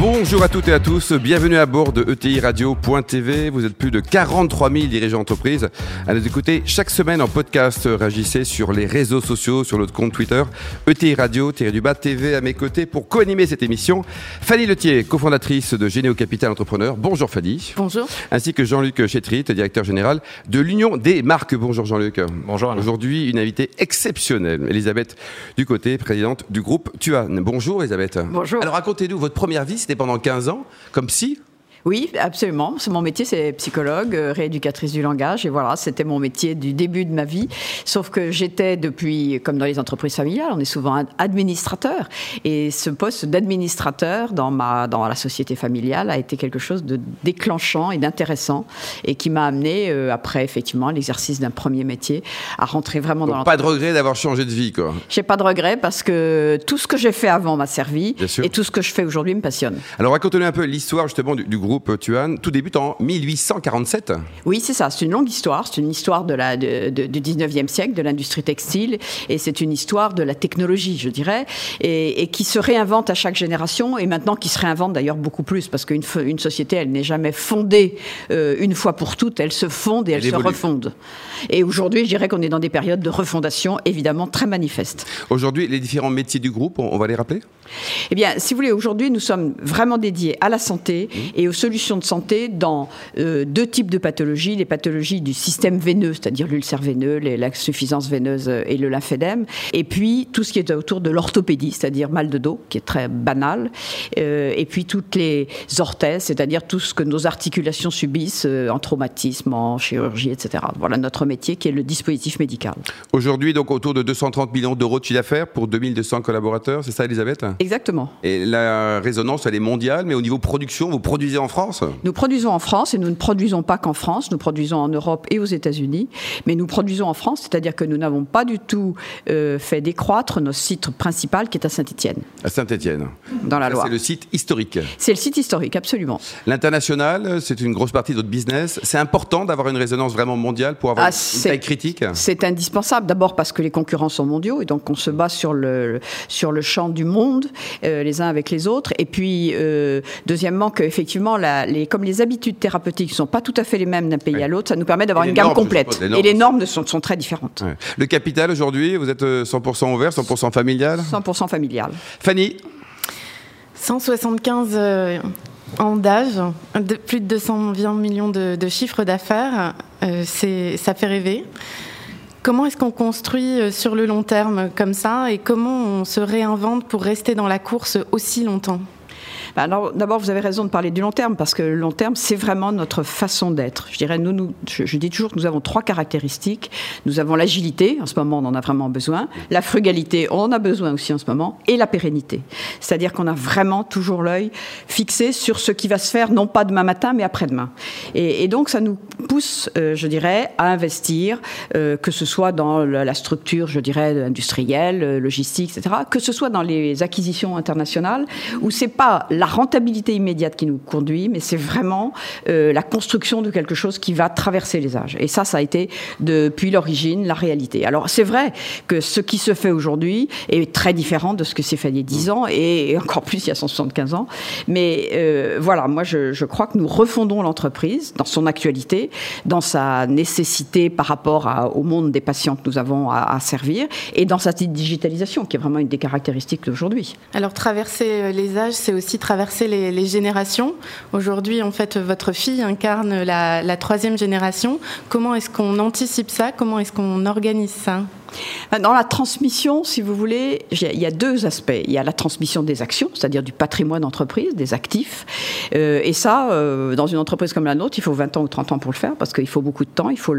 Bonjour à toutes et à tous, bienvenue à bord de ETI Radio.tv. Vous êtes plus de 43 000 dirigeants d'entreprise à nous écouter chaque semaine en podcast. Réagissez sur les réseaux sociaux, sur notre compte Twitter, ETI Radio, du bas TV à mes côtés pour co-animer cette émission. Fanny Letier, cofondatrice de Généo Capital Entrepreneur. Bonjour Fanny. Bonjour. Ainsi que Jean-Luc Chétrit, directeur général de l'Union des marques. Bonjour Jean-Luc. Bonjour. Aujourd'hui, une invitée exceptionnelle, Elisabeth Ducoté, présidente du groupe Tuan. Bonjour Elisabeth. Bonjour. Alors racontez-nous votre première vie, pendant 15 ans, comme si oui, absolument. Mon métier, c'est psychologue, euh, rééducatrice du langage. Et voilà, c'était mon métier du début de ma vie. Sauf que j'étais depuis, comme dans les entreprises familiales, on est souvent administrateur. Et ce poste d'administrateur dans, ma, dans la société familiale a été quelque chose de déclenchant et d'intéressant. Et qui m'a amené, euh, après effectivement l'exercice d'un premier métier, à rentrer vraiment Donc dans Pas de regret d'avoir changé de vie, quoi. J'ai pas de regret parce que tout ce que j'ai fait avant m'a servi. Et tout ce que je fais aujourd'hui me passionne. Alors racontez-nous un peu l'histoire justement du, du groupe groupe Tuan. Tout débute en 1847. Oui, c'est ça. C'est une longue histoire. C'est une histoire de la, de, du 19e siècle, de l'industrie textile. Et c'est une histoire de la technologie, je dirais, et, qui se réinvente à chaque génération. Et maintenant, qui se réinvente d'ailleurs beaucoup plus. Parce qu'une une société, elle n'est jamais fondée euh, une fois pour toutes. Elle se fonde et elle, se refonde. Et aujourd'hui, je dirais qu'on est dans des périodes de refondation, évidemment, très manifestes. Aujourd'hui, les différents métiers du groupe, on, va les rappeler? Eh bien, si vous voulez, aujourd'hui, nous sommes vraiment dédiés à la santé mmh. et aux solutions de santé dans euh, deux types de pathologies, les pathologies du système veineux, c'est-à-dire l'ulcère veineux, l'insuffisance veineuse euh, et le lymphédème, et puis tout ce qui est autour de l'orthopédie, c'est-à-dire mal de dos, qui est très banal, euh, et puis toutes les orthèses, c'est-à-dire tout ce que nos articulations subissent en traumatisme, en chirurgie, etc. Voilà notre métier qui est le dispositif médical. Aujourd'hui, donc autour de 230 millions d'euros de chiffre d'affaires pour 2200 collaborateurs, c'est ça, Elisabeth? Exactement. Et la résonance, elle est mondiale, mais au niveau production, vous produisez en France Nous produisons en France et nous ne produisons pas qu'en France, nous produisons en Europe et aux États-Unis, mais nous produisons en France, c'est-à-dire que nous n'avons pas du tout euh, fait décroître notre site principal qui est à Saint-Étienne. À Saint-Étienne. Dans la Loire. C'est le site historique. C'est le site historique, absolument. L'international, c'est une grosse partie de votre business. C'est important d'avoir une résonance vraiment mondiale pour avoir ah, une taille critique C'est indispensable. D'abord parce que les concurrents sont mondiaux et donc on se bat sur le, sur le champ du monde, euh, les uns avec les autres. Et puis, euh, deuxièmement, qu'effectivement, la, comme les habitudes thérapeutiques ne sont pas tout à fait les mêmes d'un pays à l'autre, ça nous permet d'avoir une gamme complète. et les normes sont, sont très différentes. Le capital aujourd'hui, vous êtes 100% euh, ouvert, 100% familial? 100% familial. Fanny? 175 euh, ans d'âge, plus de 220 millions de, de chiffres d'affaires, euh, ça fait rêver. Comment est-ce qu'on construit sur le long terme comme ça et comment on se réinvente pour rester dans la course aussi longtemps? Bah, d'abord, vous avez raison de parler du long terme, parce que le long terme, c'est vraiment notre façon d'être. Je dirais, nous, je, dis toujours que nous avons trois caractéristiques. Nous avons l'agilité, en ce moment, on en a vraiment besoin. La frugalité, on en a besoin aussi en ce moment. Et la pérennité. C'est-à-dire qu'on a vraiment toujours l'œil fixé sur ce qui va se faire, non pas demain matin, mais après-demain. Et, donc, ça nous pousse, euh, je dirais, à investir, euh, que ce soit dans la structure, je dirais, industrielle, logistique, etc., que ce soit dans les acquisitions internationales, où c'est pas rentabilité immédiate qui nous conduit, mais c'est vraiment euh, la construction de quelque chose qui va traverser les âges. Et ça, ça a été depuis l'origine la réalité. Alors c'est vrai que ce qui se fait aujourd'hui est très différent de ce que s'est fait il y a 10 ans et, encore plus il y a 175 ans. Mais euh, voilà, moi je, crois que nous refondons l'entreprise dans son actualité, dans sa nécessité par rapport au monde des patients que nous avons à, servir et dans sa digitalisation qui est vraiment une des caractéristiques d'aujourd'hui. Alors traverser euh, les âges, c'est aussi traverser les, générations. Aujourd'hui, en fait, votre fille incarne la, la troisième génération. Comment est-ce qu'on anticipe ça? Comment est-ce qu'on organise ça? Dans la transmission, si vous voulez, il y a deux aspects. Il y a la transmission des actions, c'est-à-dire du patrimoine d'entreprise, des actifs. Euh, et ça, euh, dans une entreprise comme la nôtre, il faut 20 ans ou 30 ans pour le faire, parce qu'il faut beaucoup de temps, il faut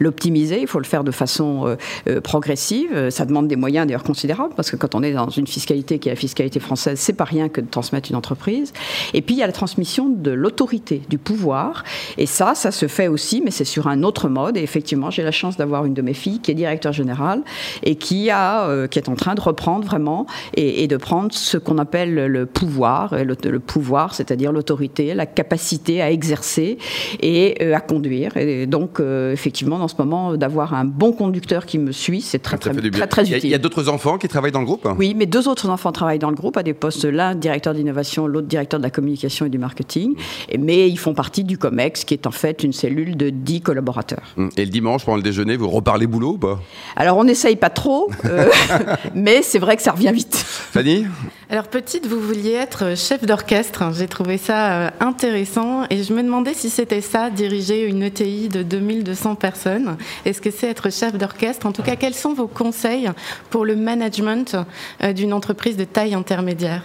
l'optimiser, il faut le faire de façon euh, progressive. Ça demande des moyens d'ailleurs considérables, parce que quand on est dans une fiscalité qui est la fiscalité française, c'est pas rien que de transmettre une entreprise. Et puis il y a la transmission de l'autorité, du pouvoir. Et ça, ça se fait aussi, mais c'est sur un autre mode. Et effectivement, j'ai la chance d'avoir une de mes filles qui est directeur général et qui, a, qui est en train de reprendre vraiment et, de prendre ce qu'on appelle le pouvoir, le, le pouvoir, c'est-à-dire l'autorité, la capacité à exercer et à conduire. Et donc, effectivement, dans ce moment, d'avoir un bon conducteur qui me suit, c'est très, très, très, très, utile. Il y a, d'autres enfants qui travaillent dans le groupe? Oui, mais deux autres enfants travaillent dans le groupe à des postes, l'un directeur d'innovation, l'autre directeur de la communication et du marketing. mais ils font partie du COMEX, qui est en fait une cellule de 10 collaborateurs. Hum. Et le dimanche, pendant le déjeuner, vous reparlez boulot ou pas? Alors, on n'essaye pas trop, euh, mais c'est vrai que ça revient vite. Fanny? Alors, petite, vous vouliez être chef d'orchestre. J'ai trouvé ça euh, intéressant et je me demandais si c'était ça, diriger une ETI de 2200 personnes. Est-ce que c'est être chef d'orchestre? En tout cas, quels sont vos conseils pour le management euh, d'une entreprise de taille intermédiaire?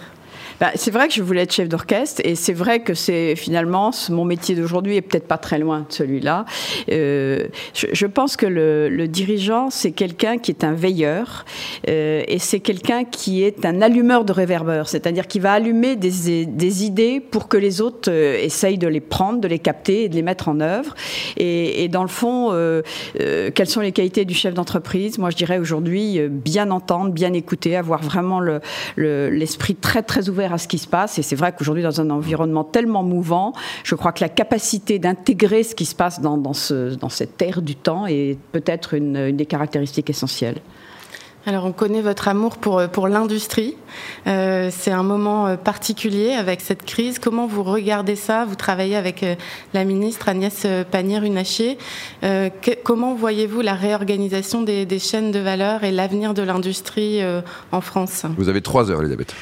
Bah, c'est vrai que je voulais être chef d'orchestre et c'est vrai que c'est finalement mon métier d'aujourd'hui est peut-être pas très loin de celui-là. Euh, je, pense que le, dirigeant c'est quelqu'un qui est un veilleur euh, et c'est quelqu'un qui est un allumeur de réverbeurs, c'est-à-dire qui va allumer des, idées pour que les autres euh, essayent de les prendre, de les capter et de les mettre en œuvre. Et, dans le fond, quelles sont les qualités du chef d'entreprise? Moi, je dirais aujourd'hui bien entendre, bien écouter, avoir vraiment l'esprit le, très très ouvert à ce qui se passe. Et c'est vrai qu'aujourd'hui, dans un environnement tellement mouvant, je crois que la capacité d'intégrer ce qui se passe dans, dans, ce, dans cette ère du temps est peut-être une des caractéristiques essentielles. Alors on connaît votre amour pour, euh, pour l'industrie. Euh, c'est un moment euh, particulier avec cette crise. Comment vous regardez ça? Vous travaillez avec la ministre Agnès Pannier-Runacher. comment voyez-vous la réorganisation des, des, chaînes de valeur et l'avenir de l'industrie en France? Vous avez trois heures, Elisabeth.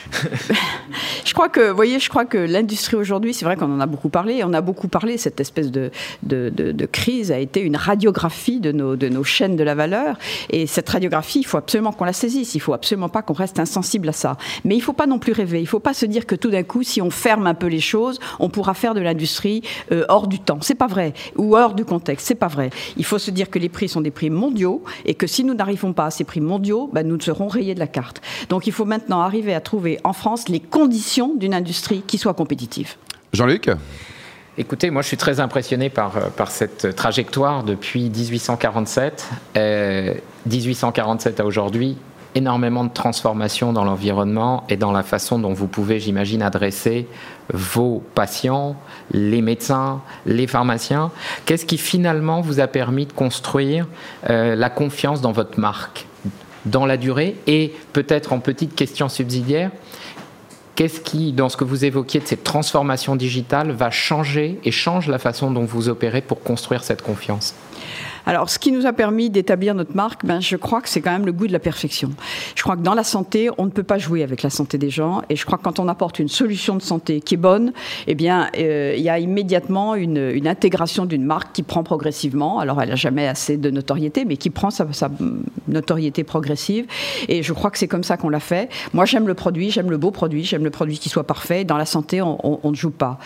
je crois que, voyez, je crois que l'industrie aujourd'hui, c'est vrai qu'on en a beaucoup parlé. On a beaucoup parlé. Cette espèce de, de, de, de crise a été une radiographie de nos, de nos chaînes de la valeur. Et cette radiographie, il faut absolument qu'on la saisisse. Il faut absolument pas qu'on reste insensible à ça. Mais il faut pas non plus rêver. Il faut pas se dire que tout d'un coup, si on ferme un peu les choses, on pourra faire de l'industrie euh, hors du temps. C'est pas vrai. Ou hors du contexte. C'est pas vrai. Il faut se dire que les prix sont des prix mondiaux et que si nous n'arrivons pas à ces prix mondiaux, ben, nous serons rayés de la carte. Donc il faut maintenant arriver à trouver en France les conditions d'une industrie qui soit compétitive. Jean-Luc? Écoutez, moi je suis très impressionné par, euh, par cette trajectoire depuis 1847. 1847 à aujourd'hui, énormément de transformations dans l'environnement et dans la façon dont vous pouvez, j'imagine, adresser vos patients, les médecins, les pharmaciens. Qu'est-ce qui finalement vous a permis de construire euh, la confiance dans votre marque dans la durée? Et peut-être en petite question subsidiaire, Qu'est-ce qui, dans ce que vous évoquiez de cette transformation digitale, va changer et change la façon dont vous opérez pour construire cette confiance? Alors, ce qui nous a permis d'établir notre marque, ben, je crois que c'est quand même le goût de la perfection. Je crois que dans la santé, on ne peut pas jouer avec la santé des gens. Et je crois que quand on apporte une solution de santé qui est bonne, eh bien, euh, il y a immédiatement une, intégration d'une marque qui prend progressivement. Alors, elle n'a jamais assez de notoriété, mais qui prend sa, notoriété progressive. Et je crois que c'est comme ça qu'on l'a fait. Moi, j'aime le produit, j'aime le beau produit, j'aime le produit qui soit parfait. Dans la santé, on ne joue pas.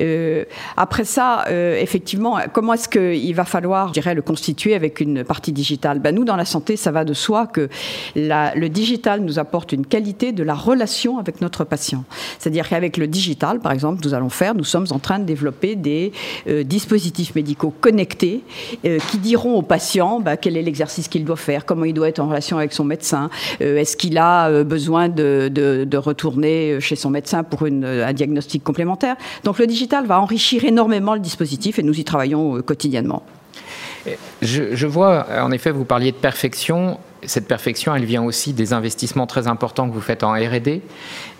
Euh, après ça, euh, effectivement, comment est-ce qu'il va falloir, je dirais, le constituer avec une partie digitale ben Nous, dans la santé, ça va de soi que le digital nous apporte une qualité de la relation avec notre patient. C'est-à-dire qu'avec le digital, par exemple, nous allons faire, nous sommes en train de développer des euh, dispositifs médicaux connectés euh, qui diront au patient ben, quel est l'exercice qu'il doit faire, comment il doit être en relation avec son médecin, euh, est-ce qu'il a besoin de, retourner chez son médecin pour un diagnostic complémentaire. Donc le digital va enrichir énormément le dispositif et nous y travaillons quotidiennement. Je, vois, en effet, vous parliez de perfection. Cette perfection, elle vient aussi des investissements très importants que vous faites en R&D.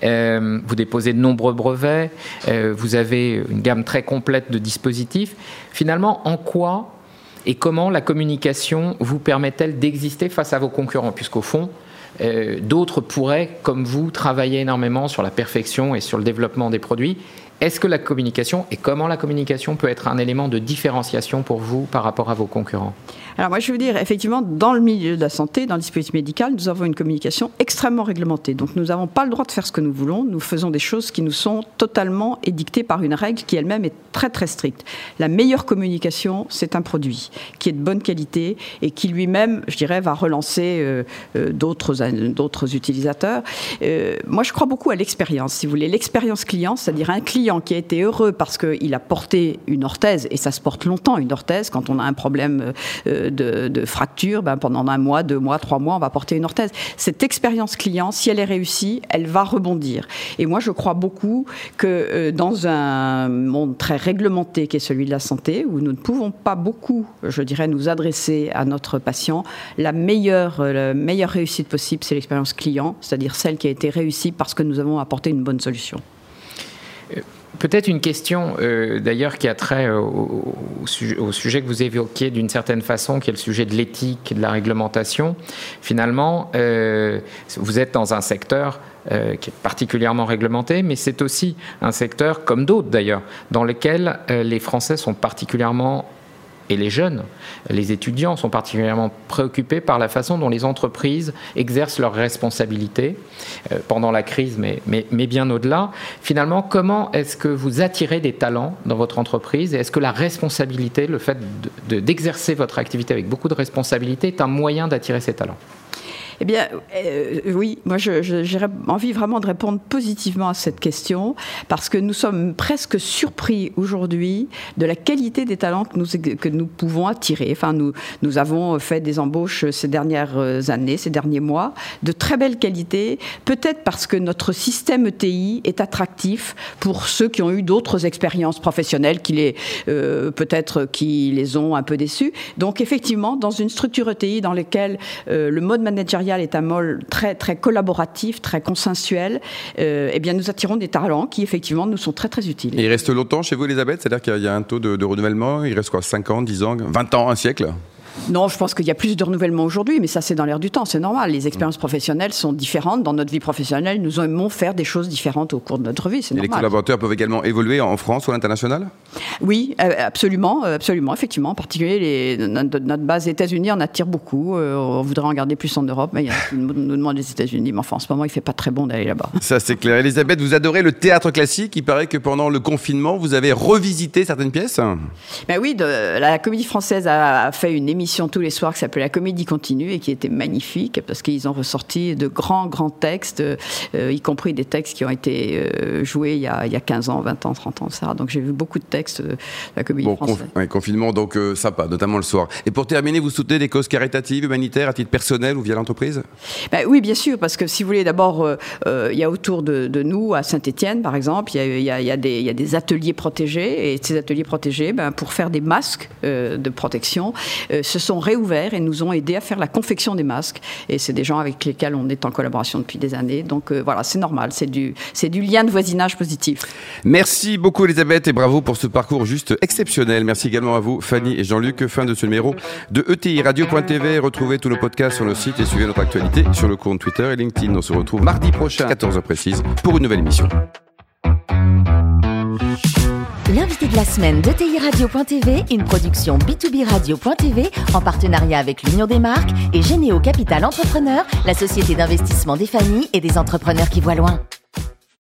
Euh, vous déposez de nombreux brevets. Euh, vous avez une gamme très complète de dispositifs. Finalement, en quoi et comment la communication vous permet-elle d'exister face à vos concurrents? Puisqu'au fond, euh, d'autres pourraient, comme vous, travailler énormément sur la perfection et sur le développement des produits est-ce que la communication et comment la communication peut être un élément de différenciation pour vous par rapport à vos concurrents? Alors moi je veux dire, effectivement, dans le milieu de la santé, dans le dispositif médical, nous avons une communication extrêmement réglementée. Donc nous n'avons pas le droit de faire ce que nous voulons. Nous faisons des choses qui nous sont totalement édictées par une règle qui elle-même est très très stricte. La meilleure communication, c'est un produit qui est de bonne qualité et qui lui-même, je dirais, va relancer euh, euh, d'autres d'autres utilisateurs. Euh, moi je crois beaucoup à l'expérience, si vous voulez, l'expérience client, c'est-à-dire un client qui a été heureux parce qu'il a porté une orthèse, et ça se porte longtemps une orthèse, quand on a un problème euh, de, fracture, ben pendant un mois, deux mois, trois mois, on va porter une orthèse. Cette expérience client, si elle est réussie, elle va rebondir. Et moi, je crois beaucoup que euh, dans un monde très réglementé qui est celui de la santé, où nous ne pouvons pas beaucoup, je dirais, nous adresser à notre patient, la meilleure, euh, la meilleure réussite possible, c'est l'expérience client, c'est-à-dire celle qui a été réussie parce que nous avons apporté une bonne solution. Peut-être une question euh, d'ailleurs qui a trait au, sujet, que vous évoquiez d'une certaine façon, qui est le sujet de l'éthique, de la réglementation. Finalement, euh, vous êtes dans un secteur euh, qui est particulièrement réglementé, mais c'est aussi un secteur, comme d'autres d'ailleurs, dans lequel les Français sont particulièrement et les jeunes, les étudiants sont particulièrement préoccupés par la façon dont les entreprises exercent leurs responsabilités euh, pendant la crise, mais, bien au-delà. Finalement, comment est-ce que vous attirez des talents dans votre entreprise? Et est-ce que la responsabilité, le fait d'exercer votre activité avec beaucoup de responsabilité est un moyen d'attirer ces talents? Eh bien, euh, oui, moi j'aurais envie vraiment de répondre positivement à cette question parce que nous sommes presque surpris aujourd'hui de la qualité des talents que nous, pouvons attirer. Enfin, nous, avons fait des embauches ces dernières années, ces derniers mois, de très belle qualité, peut-être parce que notre système ETI est attractif pour ceux qui ont eu d'autres expériences professionnelles qui les, euh, peut-être qui les ont un peu déçus. Donc effectivement, dans une structure ETI dans laquelle euh, le mode managérial est un mode très, très collaboratif, très consensuel, euh, eh bien, nous attirons des talents qui, effectivement, nous sont très, très utiles. Il reste longtemps chez vous, Elisabeth? C'est-à-dire qu'il y a un taux de, de renouvellement? Il reste quoi? 5 ans, 10 ans, 20 ans, un siècle? Non, je pense qu'il y a plus de renouvellement aujourd'hui, mais ça c'est dans l'air du temps, c'est normal. Les expériences professionnelles sont différentes. Dans notre vie professionnelle, nous aimons faire des choses différentes au cours de notre vie, c'est normal. les collaborateurs peuvent également évoluer en France ou à l'international? Oui, euh, absolument, euh, absolument, effectivement. En particulier, les, notre, base États-Unis en attire beaucoup. Euh, on voudrait en garder plus en Europe, mais il y a nous demandent les États-Unis. Mais enfin, en ce moment, il ne fait pas très bon d'aller là-bas. Ça c'est clair. Elisabeth, vous adorez le théâtre classique. Il paraît que pendant le confinement, vous avez revisité certaines pièces ben Oui, de, la Comédie Française a fait une émission tous les soirs qui s'appelait La Comédie Continue et qui était magnifique parce qu'ils ont ressorti de grands, grands textes, euh, y compris des textes qui ont été euh, joués il y, a, il y, a, 15 ans, 20 ans, 30 ans, ça. Donc j'ai vu beaucoup de textes de la Comédie bon, Française. confinement, donc euh, sympa, notamment le soir. Et pour terminer, vous soutenez des causes caritatives, humanitaires, à titre personnel ou via l'entreprise? Ben, Oui, bien sûr, parce que si vous voulez, d'abord, il y a autour de, nous, à Saint-Étienne, par exemple, il y, y, y a, des ateliers protégés. Et ces ateliers protégés, ben, pour faire des masques de protection, se sont réouverts et nous ont aidé à faire la confection des masques. Et c'est des gens avec lesquels on est en collaboration depuis des années. Donc euh, voilà, c'est normal, c'est du, c'est du lien de voisinage positif. Merci beaucoup Elisabeth et bravo pour ce parcours juste exceptionnel. Merci également à vous Fanny et Jean-Luc. Fin de ce numéro de ETI Radio.tv. Retrouvez tous nos podcasts sur le site et suivez notre actualité sur le compte Twitter et LinkedIn. On se retrouve mardi prochain à 14h précise pour une nouvelle émission. La semaine de TI Radio.tv, une production B2B Radio.tv en partenariat avec l'Union des marques et Généo Capital Entrepreneur, la société d'investissement des familles et des entrepreneurs qui voient loin.